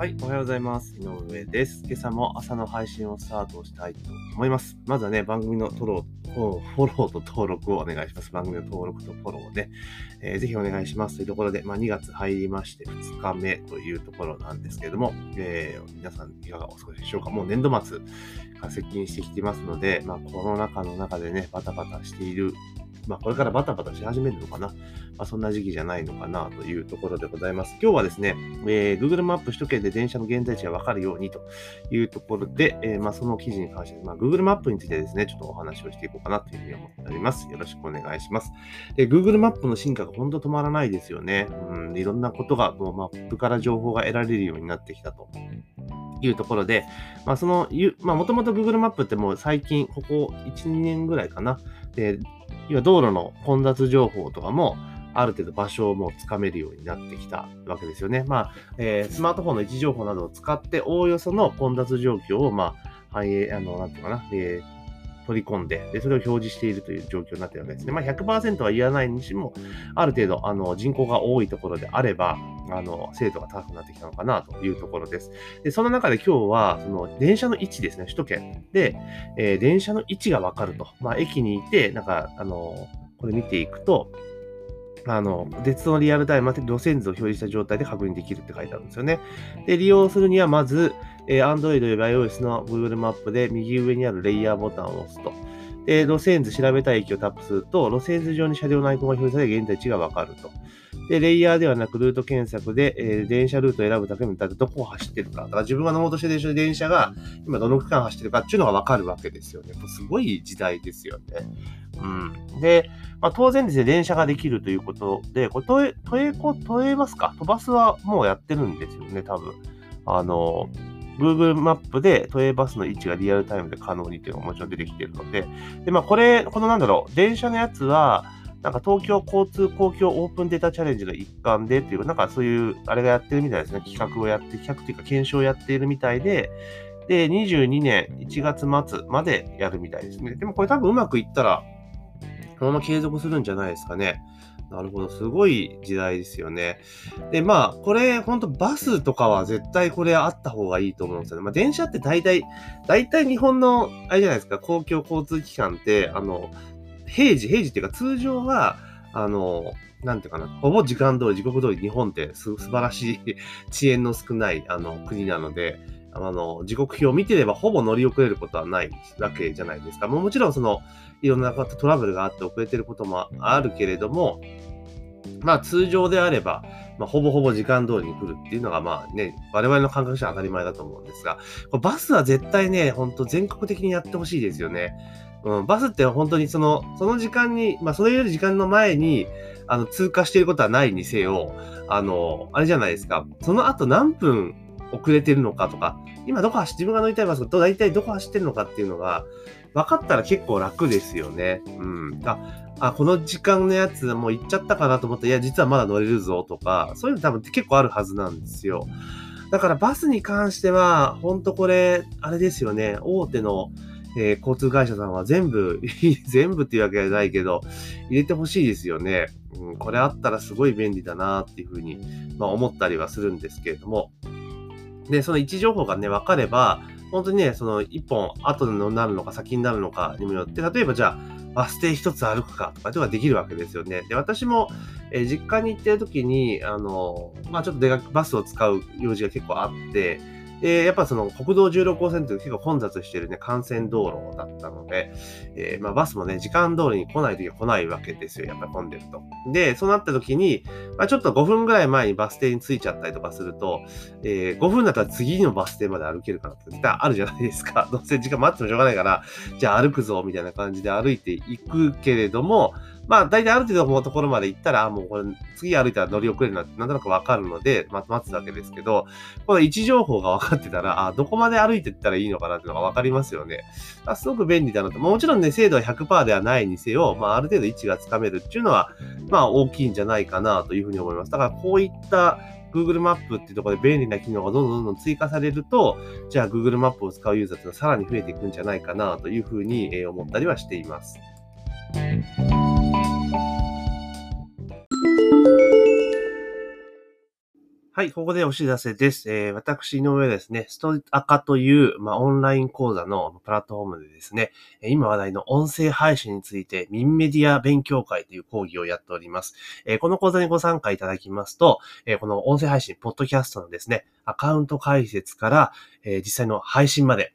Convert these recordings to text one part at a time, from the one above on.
はい、おはようございます。井上です。今朝も朝の配信をスタートしたいと思います。まずはね、番組のフォローフォローと登録をお願いします。番組の登録とフォローをね、えーぜひお願いしますというところで、まあ、2月入りまして2日目というところなんですけれども、えー皆さんいかがお過ごしでしょうかもう年度末が接近してきてますので、まあ、コロナ禍の中でね、バタバタしているまあ、これからバタバタし始めるのかな。まあ、そんな時期じゃないのかなというところでございます。今日はですね、えー Google マップ首都圏で電車の現在地がわかるようにというところで、えーまあ、その記事に関して、まあ、Google マップについてですね、ちょっとお話をしていこうかなというふうに思っております。よろしくお願いします。で Google マップの進化が本当止まらないですよね。うん、いろんなことがもうマップから情報が得られるようになってきたと。いうところで、まあ、その、まあ、もともと Google マップってもう最近、ここ1、2年ぐらいかな。で、要は道路の混雑情報とかも、ある程度場所をもうつかめるようになってきたわけですよね。まあ、えースマートフォンの位置情報などを使って、おおよその混雑状況を、まあ、反映、あの、なんていうかな、えー取り込んでで、それを表示しているという状況になっているわけですね。まあ、100%は言わないにしても、ある程度、あの、人口が多いところであれば、あの、精度が高くなってきたのかなというところです。で、その中で今日は、その、電車の位置ですね、首都圏で、えー電車の位置がわかると。まあ、駅にいて、なんか、あの、これ見ていくと、あの、鉄道のリアルタイムで路線図を表示した状態で確認できるって書いてあるんですよね。で、利用するにはまず、えー Android や iOS の Google マップで右上にあるレイヤーボタンを押すと。で、路線図調べたい駅をタップすると、路線図上に車両のアイコンが表示され、現在地がわかると。で、レイヤーではなくルート検索で、えー電車ルートを選ぶだけでも、だってどこを走ってるか。だから自分が乗ろうとしてる電車が今どの区間走ってるかっていうのがわかるわけですよね。すごい時代ですよね。うん。で、まあ、当然ですね、電車ができるということで、これ、都営、都営こ、都営バスか？都バスはもうやってるんですよね、多分。あの、Google マップで都営バスの位置がリアルタイムで可能にっていうのがもちろん出てきてるので、で、まあ、これ、このなんだろう、電車のやつは、なんか東京交通公共オープンデータチャレンジの一環でっていう、なんかそういう、あれがやってるみたいですね。企画をやって、企画というか検証をやっているみたいで、で、22年1月末までやるみたいですね。でもこれ多分うまくいったら、このまま継続するんじゃないですかね。なるほど。すごい時代ですよね。で、まあ、これ、ほんとバスとかは絶対これあった方がいいと思うんですよね。まあ、電車って大体、大体日本の、あれじゃないですか、公共交通機関って、あの、平時、平時っていうか通常は、あの、なんていうかな、ほぼ時間通り、時刻通り日本って素晴らしい 遅延の少ないあの国なので、あの、時刻表を見てればほぼ乗り遅れることはないわけじゃないですか。もうもちろんその、いろんなトラブルがあって遅れてることもあるけれども、まあ通常であれば、まあ、ほぼほぼ時間通りに来るっていうのがまあね、我々の感覚としては当たり前だと思うんですが、これバスは絶対ね、ほんと全国的にやってほしいですよね。うん、バスって本当にその、その時間に、まあそれより時間の前に、あの、通過していることはないにせよ、あの、あれじゃないですか。その後何分遅れてるのかとか、今どこ走っ、自分が乗りたいバスが大体どこ走ってるのかっていうのが、分かったら結構楽ですよね。うん。あ、あこの時間のやつもう行っちゃったかなと思ったら、いや、実はまだ乗れるぞとか、そういうの多分結構あるはずなんですよ。だからバスに関しては、ほんとこれ、あれですよね、大手の、えー交通会社さんは全部、全部っていうわけじゃないけど、入れてほしいですよね。うん、これあったらすごい便利だなっていうふうに、まあ、思ったりはするんですけれども。で、その位置情報がね、分かれば、本当にね、その一本後になるのか先になるのかにもよって、例えばじゃあ、バス停一つ歩くかとかではできるわけですよね。で、私も、え実家に行ってる時に、あの、まあちょっと出かけ、バスを使う用事が結構あって、で、やっぱその国道16号線って結構混雑してるね、幹線道路だったので、えーまあバスもね、時間通りに来ない時は来ないわけですよ。やっぱり混んでると。で、そうなった時に、まあちょっと5分ぐらい前にバス停に着いちゃったりとかすると、えー5分だったら次のバス停まで歩けるかなって絶対あるじゃないですか。どうせ時間待ってもしょうがないから、じゃあ歩くぞ、みたいな感じで歩いていくけれども、まあ大体ある程度のところまで行ったら、あもうこれ次歩いたら乗り遅れるなってなんとなくわかるので、ま待つわけですけど、この位置情報が分かってたら、あどこまで歩いていったらいいのかなっていうのが分かりますよね。あすごく便利だなと。もちろんね、精度は100%ではないにせよ、まあある程度位置がつかめるっていうのは、まあ大きいんじゃないかなというふうに思います。だからこういった Google マップっていうところで便利な機能がどんどんどんどん追加されると、じゃあ Google マップを使うユーザーっていうのはさらに増えていくんじゃないかなというふうに思ったりはしています。はい、ここでお知らせです。えー、私、井上ですね、ストアカという、まあ、オンライン講座のプラットフォームでですね、今話題の音声配信について、ミンメディア勉強会という講義をやっております。えーこの講座にご参加いただきますと、えーこの音声配信、ポッドキャストのですね、アカウント解説から、えー実際の配信まで、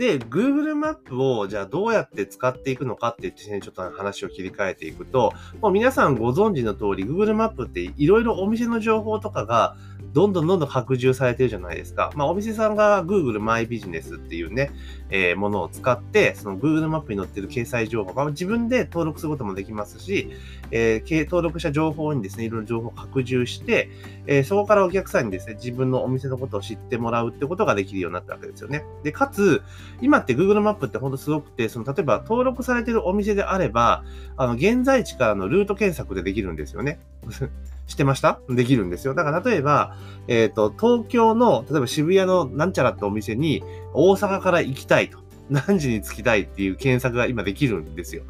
で、Google マップをじゃあどうやって使っていくのかって言ってね、ちょっと話を切り替えていくと、もう皆さんご存知の通り、Google マップっていろいろお店の情報とかがどんどんどんどん拡充されてるじゃないですか。まあお店さんが Google マイビジネスっていうね、えーものを使って、その Google マップに載ってる掲載情報、ま、自分で登録することもできますし、えー登録した情報にですね、いろいろ情報を拡充して、えーそこからお客さんにですね、自分のお店のことを知ってもらうってことができるようになったわけですよね。で、かつ、今って Google マップって本当すごくて、その例えば登録されてるお店であれば、あの、現在地からのルート検索でできるんですよね。知ってました？できるんですよ。だから例えば、えっ、と、東京の、例えば渋谷のなんちゃらってお店に大阪から行きたいと。何時に着きたいっていう検索が今できるんですよ。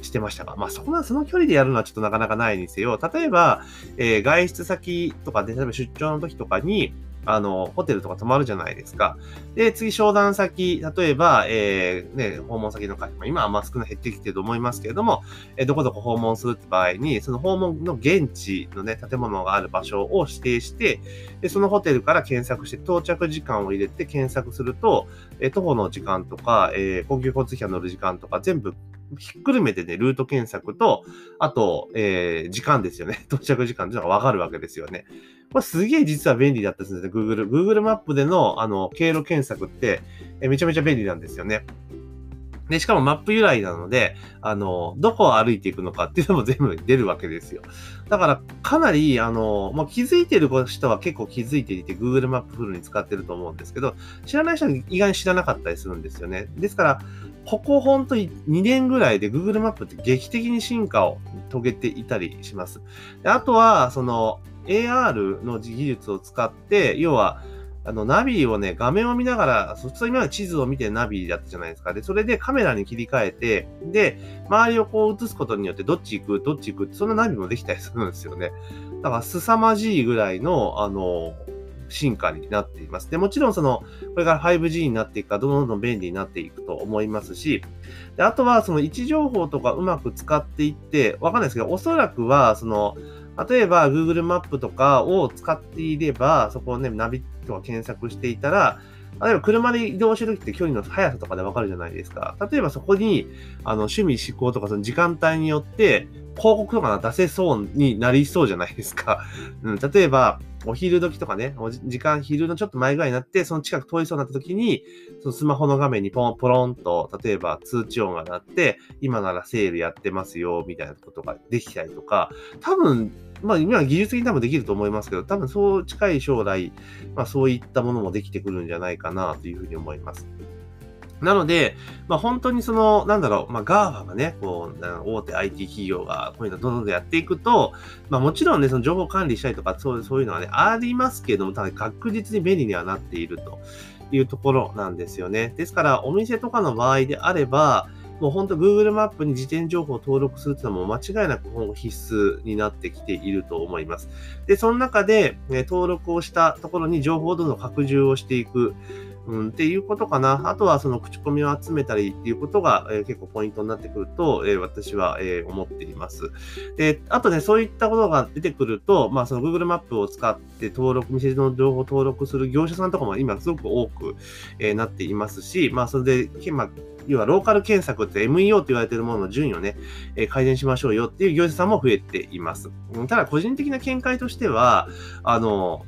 してましたがまあ、そこは、その距離でやるのはちょっとなかなかないにせよ、例えば、えー外出先とかで、例えば出張の時とかに、あの、ホテルとか泊まるじゃないですか。で、次、商談先、例えば、えーね、訪問先の会、まあ今はあんま少ない減ってきてると思いますけれども、えーどこどこ訪問するって場合に、その訪問の現地のね、建物がある場所を指定して、で、そのホテルから検索して、到着時間を入れて検索すると、えー徒歩の時間とか、えー公共交通機関乗る時間とか、全部ひっくるめてね、ルート検索と、あと、えー時間ですよね。到着時間っていうのがわかるわけですよね。これすげえ実は便利だったんですね、Google。Google マップでの、あの、経路検索って、えめちゃめちゃ便利なんですよね。で、しかもマップ由来なので、あの、どこを歩いていくのかっていうのも全部出るわけですよ。だから、かなり、あの、もう気づいてる人は結構気づいていて、Google マップフルに使ってると思うんですけど、知らない人は意外に知らなかったりするんですよね。ですから、ここ本当に2年ぐらいで Google マップって劇的に進化を遂げていたりします。であとは、その AR の技術を使って、要は、あの、ナビをね、画面を見ながら、普通今まで地図を見てナビだったじゃないですか。で、それでカメラに切り替えて、で、周りをこう映すことによってどっち行く、どっち行くって、そんなナビもできたりするんですよね。だから、凄まじいぐらいの、あの、進化になっています。で、もちろんその、これから 5G になっていくか、どんどん便利になっていくと思いますし、であとはその位置情報とかうまく使っていって、わかんないですけど、おそらくは、その、例えば Google マップとかを使っていれば、そこをね、ナビとか検索していたら、例えば車で移動してる時って距離の速さとかでわかるじゃないですか。例えばそこに、あの、趣味思考とかその時間帯によって、広告とかが出せそうになりそうじゃないですか。うん、例えば、お昼時とかね、お時間、昼のちょっと前ぐらいになって、その近く通りそうになった時に、そのスマホの画面にポン、ポロンと、例えば通知音が鳴って、今ならセールやってますよ、みたいなことができたりとか、多分、まあ今は技術的に多分できると思いますけど、多分そう近い将来、まあそういったものもできてくるんじゃないかなというふうに思います。なので、まあ本当にその、なんだろう、まあ GAFA がね、こう、大手 IT 企業がこういうのどんどんどんやっていくと、まあもちろんね、その情報管理したりとか、そうそういうのはね、ありますけれども、ただ確実に便利にはなっているというところなんですよね。ですから、お店とかの場合であれば、もう本当 Google マップに自転情報を登録するっていうのも間違いなく必須になってきていると思います。で、その中で、ね、登録をしたところに情報をどんどん拡充をしていく。うん、っていうことかな。あとはその口コミを集めたりっていうことが、えー結構ポイントになってくると、えー私は、えー思っています。で、あとね、そういったことが出てくると、まあその Google マップを使って登録、店の情報を登録する業者さんとかも今すごく多く、えーなっていますし、まあそれで、けまあ要はローカル検索って MEO と言われているものの順位をね、え改善しましょうよっていう業者さんも増えています。ただ個人的な見解としては、あの、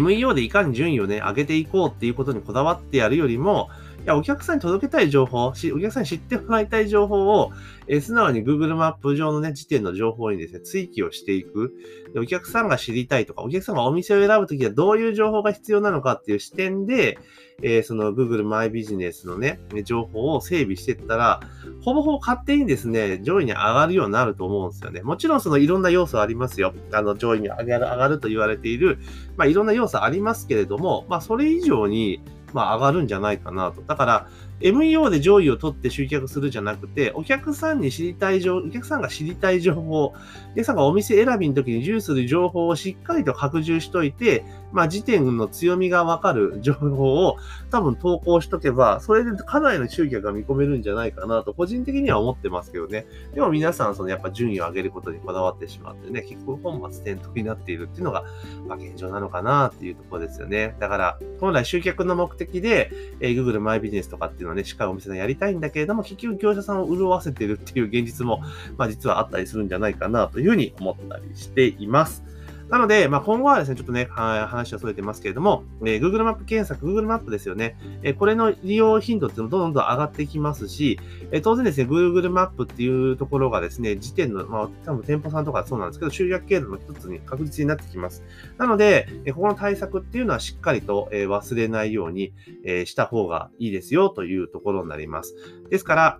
MEO でいかに順位をね、上げていこうっていうことにこだわってやるよりも、や、お客さんに届けたい情報、お客さんに知ってもらいたい情報を、えー、素直に Google マップ上のね、時点の情報にですね、追記をしていくで。お客さんが知りたいとか、お客さんがお店を選ぶときはどういう情報が必要なのかっていう視点で、えー、その Google マイビジネスのね、情報を整備していったら、ほぼほぼ勝手にですね、上位に上がるようになると思うんですよね。もちろんそのいろんな要素ありますよ。あの、上位に上がる、上がると言われている、まあいろんな要素ありますけれども、まあそれ以上に、まあ上がるんじゃないかなと。だから、MEO で上位を取って集客するじゃなくて、お客さんに知りたい情、お客さんが知りたい情報、お客さんがお店選びの時に重視する情報をしっかりと拡充しといて、まあ、時点の強みがわかる情報を多分投稿しとけば、それでかなりの集客が見込めるんじゃないかなと、個人的には思ってますけどね。でも皆さん、そのやっぱ順位を上げることにこだわってしまってね、結構本末転倒になっているっていうのが、まあ、現状なのかなっていうところですよね。だから、本来集客の目的で、えー、Google マイビジネスとかっていうのはね、しっかりお店でやりたいんだけれども、結局業者さんを潤わせてるっていう現実も、まあ実はあったりするんじゃないかなというふうに思ったりしています。なので、まあ、今後はですね、ちょっとね、話はそれてますけれども、えー、Google マップ検索、Google マップですよね。えー、これの利用頻度っていうのもどんどん上がってきますし、えー、当然ですね、Google マップっていうところがですね、時点の、まあ、多分店舗さんとかそうなんですけど、集約経路の一つに確実になってきます。なので、えここの対策っていうのはしっかりと、え忘れないように、えした方がいいですよというところになります。ですから、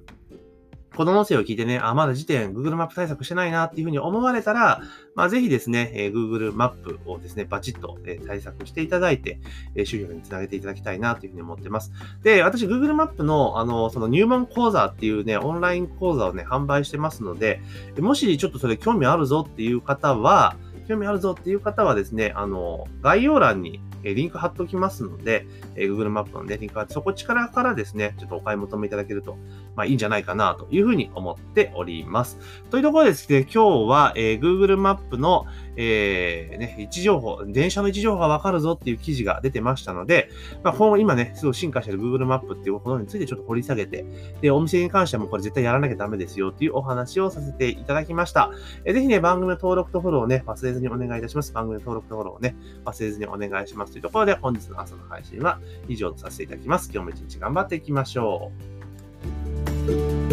この音声を聞いてね、あ、まだ時点 Google マップ対策してないなっていうふうに思われたら、まあ、ぜひですね、えー、Google マップをですね、バチッと、えー、対策していただいて、えー、集客につなげていただきたいなというふうに思ってます。で、私 Google マップの、あの、その入門講座っていうね、オンライン講座をね、販売してますので、もしちょっとそれ興味あるぞっていう方は、興味あるぞっていう方はですね、あの、概要欄にリンク貼っておきますので、Google マップのね、リンク貼って、そこ力からですね、ちょっとお買い求めいただけると、まあいいんじゃないかなというふうに思っております。というところですね、今日は、えー、Google マップの、えー、ね、位置情報、電車の位置情報がわかるぞっていう記事が出てましたので、まあ、今後今ね、すごい進化している Google マップっていうことについてちょっと掘り下げて、で、お店に関してもこれ絶対やらなきゃダメですよっていうお話をさせていただきました。えー、ぜひね、番組の登録とフォローをね、忘れずにお願いいたします。番組の登録とフォローをね、忘れずにお願いしますというところで、本日の朝の配信は以上とさせていただきます。今日も一日頑張っていきましょう。Bye.